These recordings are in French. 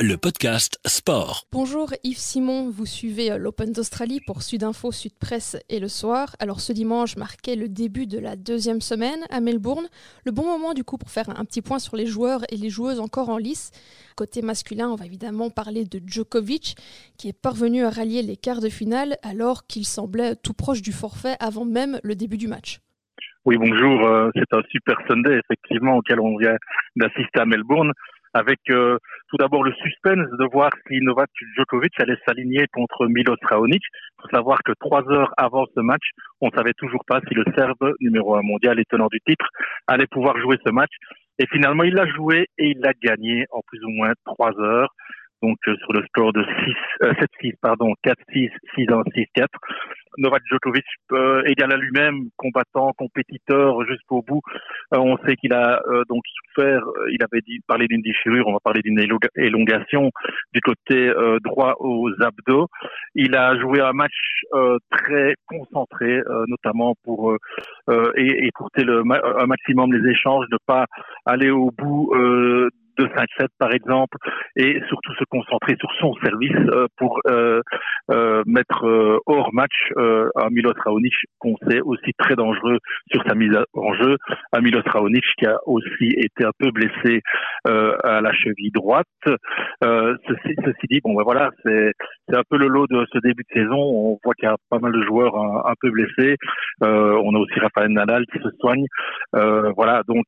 le podcast sport. Bonjour Yves Simon, vous suivez euh, l'Open d'Australie pour Sudinfo, Sud Presse et le soir. Alors ce dimanche marquait le début de la deuxième semaine à Melbourne. Le bon moment du coup pour faire un petit point sur les joueurs et les joueuses encore en lice. Côté masculin, on va évidemment parler de Djokovic qui est parvenu à rallier les quarts de finale alors qu'il semblait tout proche du forfait avant même le début du match. Oui, bonjour. Euh, c'est un super Sunday, effectivement, auquel on vient d'assister à Melbourne avec euh, tout d'abord le suspense de voir si Novak Djokovic allait s'aligner contre Milos Raonic. Il faut savoir que trois heures avant ce match, on savait toujours pas si le Serbe, numéro un mondial et tenant du titre, allait pouvoir jouer ce match. Et finalement, il l'a joué et il l'a gagné en plus ou moins trois heures donc euh, sur le score de 6, 7-6, euh, pardon, 4-6, 6-1, 6-4. Novak Djokovic euh, égal à lui-même, combattant, compétiteur jusqu'au bout. Euh, on sait qu'il a donc souffert, il avait dit, parlé d'une déchirure, on va parler d'une élongation du côté droit aux abdos. Il a joué un match très concentré, notamment pour écourter le, un maximum les échanges, ne pas aller au bout de 5-7 par exemple, et surtout se concentrer sur son service euh, pour euh, euh, mettre hors match un Milos Raonic qu'on sait aussi très dangereux sur sa mise en jeu, un Milos Raonic qui a aussi été un peu blessé à la cheville droite. Ceci, ceci, dit, bon ben voilà, c'est un peu le lot de ce début de saison. On voit qu'il y a pas mal de joueurs un, peu blessés. on a aussi Rafael Nadal qui se soigne. voilà, donc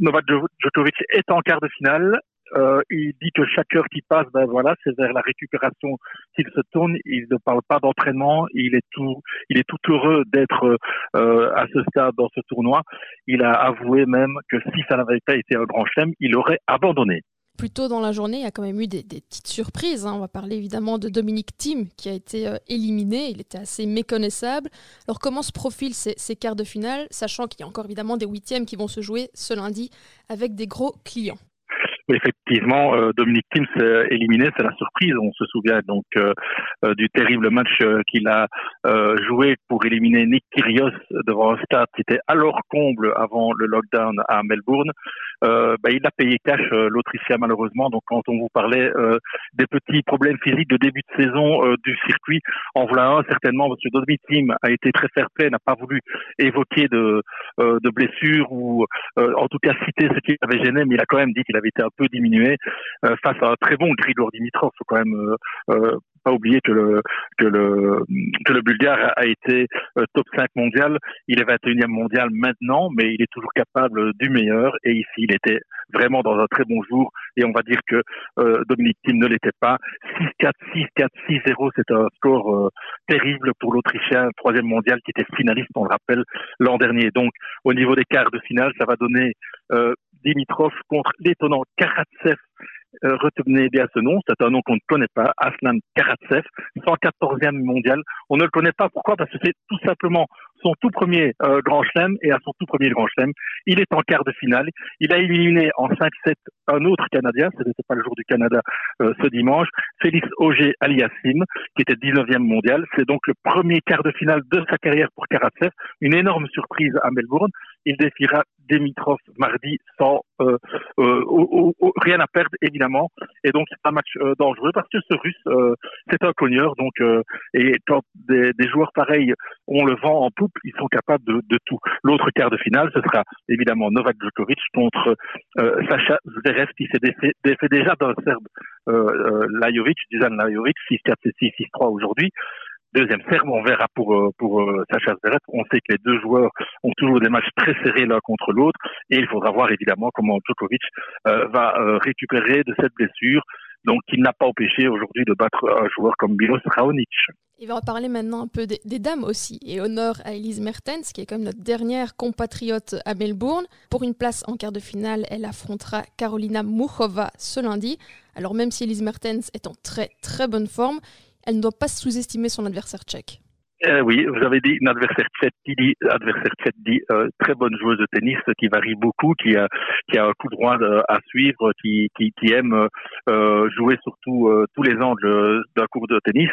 Novak Djokovic est en quart de finale. Euh, il dit que chaque heure qui passe, ben voilà, c'est vers la récupération qu'il se tourne. Il ne parle pas d'entraînement. Il est tout, il est tout heureux d'être euh, à ce stade dans ce tournoi. Il a avoué même que si ça n'avait pas été un grand chelem, il aurait abandonné. Plus tôt dans la journée, il y a quand même eu des, petites surprises. Hein. On va parler évidemment de Dominique Thiem qui a été euh, éliminé. Il était assez méconnaissable. Alors comment se profilent ces, ces quarts de finale, sachant qu'il y a encore évidemment des huitièmes qui vont se jouer ce lundi avec des gros clients? Effectivement, euh, Dominique Thiem s'est éliminé, c'est la surprise. On se souvient donc euh, euh, du terrible match qu'il a joué pour éliminer Nick Kyrgios devant un stade qui était alors comble avant le lockdown à Melbourne. Euh, bah, il a payé cash l'Autrichien malheureusement. Donc quand on vous parlait des petits problèmes physiques de début de saison du circuit, en voilà un certainement. Monsieur Dominique Thiem a été très fair n'a pas voulu évoquer de, de blessures ou en tout cas citer ce qui avait gêné, mais il a quand même dit qu'il avait été un peu diminué euh, face à un très bon Grigor Dimitrov. Faut quand même euh, euh, pas oublier que le que le que le Bulgare a été top 5 mondial. Il est 21e mondial maintenant, mais il est toujours capable du meilleur. Et ici, il était vraiment dans un très bon jour. Et on va dire que Dominique Thiem ne l'était pas. 6-4, 6-4, 6-0, c'est un score terrible pour l'Autrichien, troisième mondial, qui était finaliste, on le rappelle, l'an dernier. Donc, au niveau des quarts de finale, ça va donner Dimitrov contre l'étonnant Karatsev. Euh, retenez bien ce nom, c'est un nom qu'on ne connaît pas, Aslan Karatsev, 114e mondial. On ne le connaît pas, pourquoi? Parce que c'est tout simplement son tout premier euh, Grand Chelem et à son tout premier Grand Chelem, il est en quart de finale. Il a éliminé en 5-7 un autre Canadien, ce n'était pas le jour du Canada euh, ce dimanche, Félix Auger Aliassim, qui était 19e mondial. C'est donc le premier quart de finale de sa carrière pour Karatsev. Une énorme surprise à Melbourne. Il défiera Dimitrov mardi sans euh, rien à perdre évidemment. Et donc c'est un match dangereux parce que ce Russe c'est un cogneur. Donc et quand des, des joueurs pareils ont le vent en poupe ils sont capables de, tout. L'autre quart de finale, ce sera évidemment Novak Djokovic contre euh, Sacha Zverev qui s'est défait, déjà d'un Serbe euh, euh, Lajovic, Dusan Lajovic, 6-4, 6 6-3 aujourd'hui. Deuxième serbe, on verra pour pour Sacha Zverev. On sait que les deux joueurs ont toujours des matchs très serrés l'un contre l'autre, et il faudra voir évidemment comment Djokovic va récupérer de cette blessure. Donc, il n'a pas empêché aujourd'hui de battre un joueur comme Milos Raonic. Il va parler maintenant un peu des, dames aussi. Et honneur à Elise Mertens, qui est comme notre dernière compatriote à Melbourne. Pour une place en quart de finale, elle affrontera Carolina Muchova ce lundi. Alors même si Elise Mertens est en très très bonne forme, elle ne doit pas sous-estimer son adversaire tchèque. Euh, oui, vous avez dit une adversaire tchèque qui dit, adversaire tchèque dit euh, très bonne joueuse de tennis qui varie beaucoup, qui a, qui a un coup droit euh, à suivre, qui, qui, aime euh, jouer surtout tous les angles d'un cours de tennis.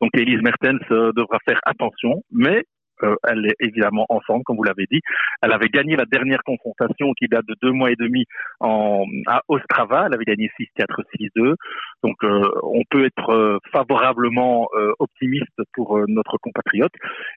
Donc Elise Mertens devra faire attention, mais euh, elle est évidemment en forme, comme vous l'avez dit. Elle avait gagné la dernière confrontation qui date de deux mois et demi en, à Ostrava. Elle avait gagné 6-4, 6-2. Donc euh, on peut être euh, favorablement optimiste pour notre compatriote.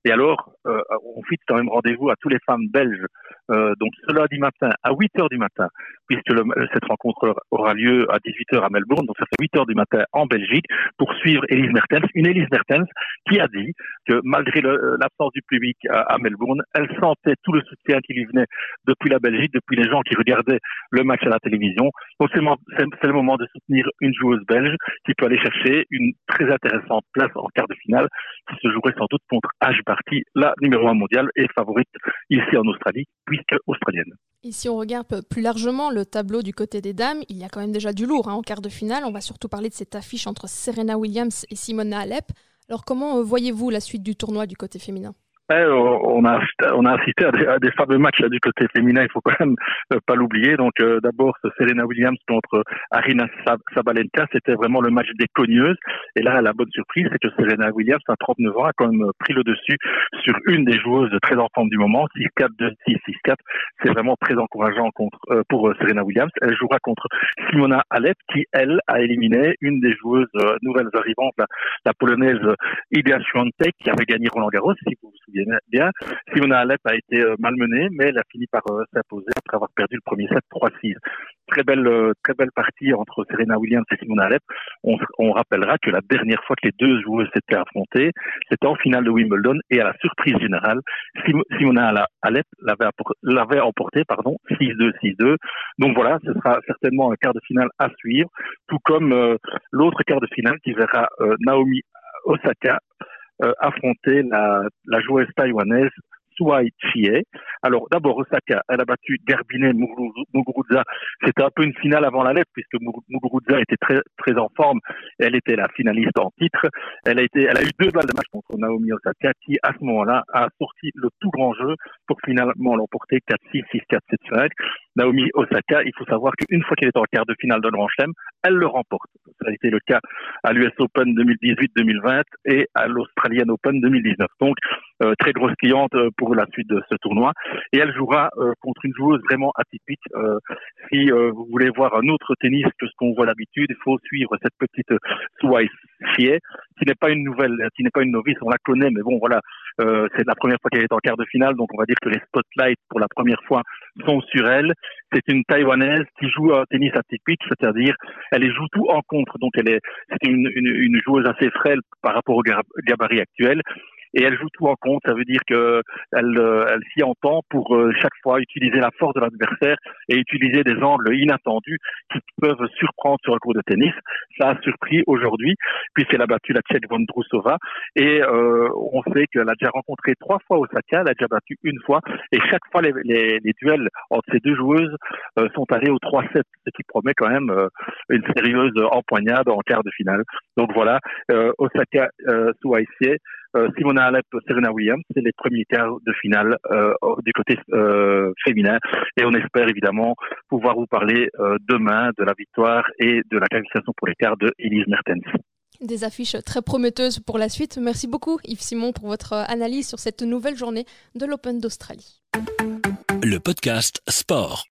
Et alors, on fixe quand même rendez-vous à tous les femmes belges. donc ce lundi matin à 8 heures du matin, puisque le, cette rencontre aura lieu à 18 heures à Melbourne. Donc ça fait 8 heures du matin en Belgique pour suivre Elise Mertens. Une Elise Mertens qui a dit que malgré l'absence du public à, Melbourne, elle sentait tout le soutien qui lui venait depuis la Belgique, depuis les gens qui regardaient le match à la télévision. Donc c'est le moment de soutenir une joueuse belge qui peut aller chercher une très intéressante place en quart de finale qui se jouerait sans doute contre Ash Barty, la numéro un mondiale et favorite ici en Australie, puisque australienne. Et si on regarde plus largement le tableau du côté des dames, il y a quand même déjà du lourd hein, en quart de finale. On va surtout parler de cette affiche entre Serena Williams et Simona Alep. Alors comment euh, voyez-vous la suite du tournoi du côté féminin? On a, on a assisté à des, fameux matchs du côté féminin, il faut quand même euh, pas l'oublier. Donc euh, d'abord, Serena Williams contre Arina Sabalenka, c'était vraiment le match des cogneuses. Et là, la bonne surprise, c'est que Serena Williams, à 39 ans, a quand même pris le dessus sur une des joueuses très en forme du moment, 6-4, 2-6, 6-4. C'est vraiment très encourageant contre, euh, pour Serena Williams. Elle jouera contre Simona Alep, qui, elle, a éliminé une des joueuses nouvelles arrivantes, la, polonaise Iga Swiatek, qui avait gagné Roland Garros, bien. Simona Alep a été euh, malmenée, mais elle a fini par euh, s'imposer après avoir perdu le premier set 3-6. Très belle, euh, très belle partie entre Serena Williams et Simona Alep. On, rappellera que la dernière fois que les deux joueuses s'étaient affrontées, c'était en finale de Wimbledon et à la surprise générale, Simona Alep l'avait emporté, pardon, 6-2, 6-2. Donc voilà, ce sera certainement un quart de finale à suivre, tout comme l'autre quart de finale qui verra Naomi Osaka affronter la, la joueuse taïwanaise Suai Chie. Alors d'abord Osaka, elle a battu Garbine Muguruza. C'était un peu une finale avant la lettre puisque Muguruza était très très en forme. Elle était la finaliste en titre. Elle a été, elle a eu deux balles de match contre Naomi Osaka qui à ce moment-là a sorti le tout grand jeu pour finalement l'emporter 4-6, 6-4, 7-5. Naomi Osaka, il faut savoir qu'une fois qu'elle est en quart de finale de Grand Chelem, elle le remporte. Ça a été le cas à l'US Open 2018-2020 et à l'Australian Open 2019. Donc, très grosse cliente euh, pour la suite de ce tournoi. Et elle jouera euh, contre une joueuse vraiment atypique. si vous voulez voir un autre tennis que ce qu'on voit d'habitude, il faut suivre cette petite Suai Chie, qui n'est pas une nouvelle, qui n'est pas une novice, on la connaît, mais bon, voilà, c'est la première fois qu'elle est en quart de finale, donc on va dire que les spotlights pour la première fois sont sur elle. C'est une Taïwanaise qui joue un tennis atypique, c'est-à-dire elle joue tout en contre, donc elle est c'est une, une, une, joueuse assez frêle par rapport au gabarit actuel et elle joue tout en compte. Ça veut dire que elle, euh, elle s'y entend pour euh, chaque fois utiliser la force de l'adversaire et utiliser des angles inattendus qui peuvent surprendre sur le cours de tennis. Ça a surpris aujourd'hui puisqu'elle a battu la Tchèque Vondrousova et euh, on sait qu'elle a déjà rencontré trois fois Osaka, elle a déjà battu une fois et chaque fois les, les, les duels entre ces deux joueuses euh, sont allés au 3-7, ce qui promet quand même une sérieuse empoignade en quart de finale. Donc voilà, Osaka euh, sous euh, Simona Alep, Serena Williams, c'est les premiers quarts de finale euh, du côté euh, féminin. Et on espère évidemment pouvoir vous parler demain de la victoire et de la qualification pour les quarts de Elise Mertens. Des affiches très prometteuses pour la suite. Merci beaucoup Yves Simon pour votre analyse sur cette nouvelle journée de l'Open d'Australie. Le podcast Sport.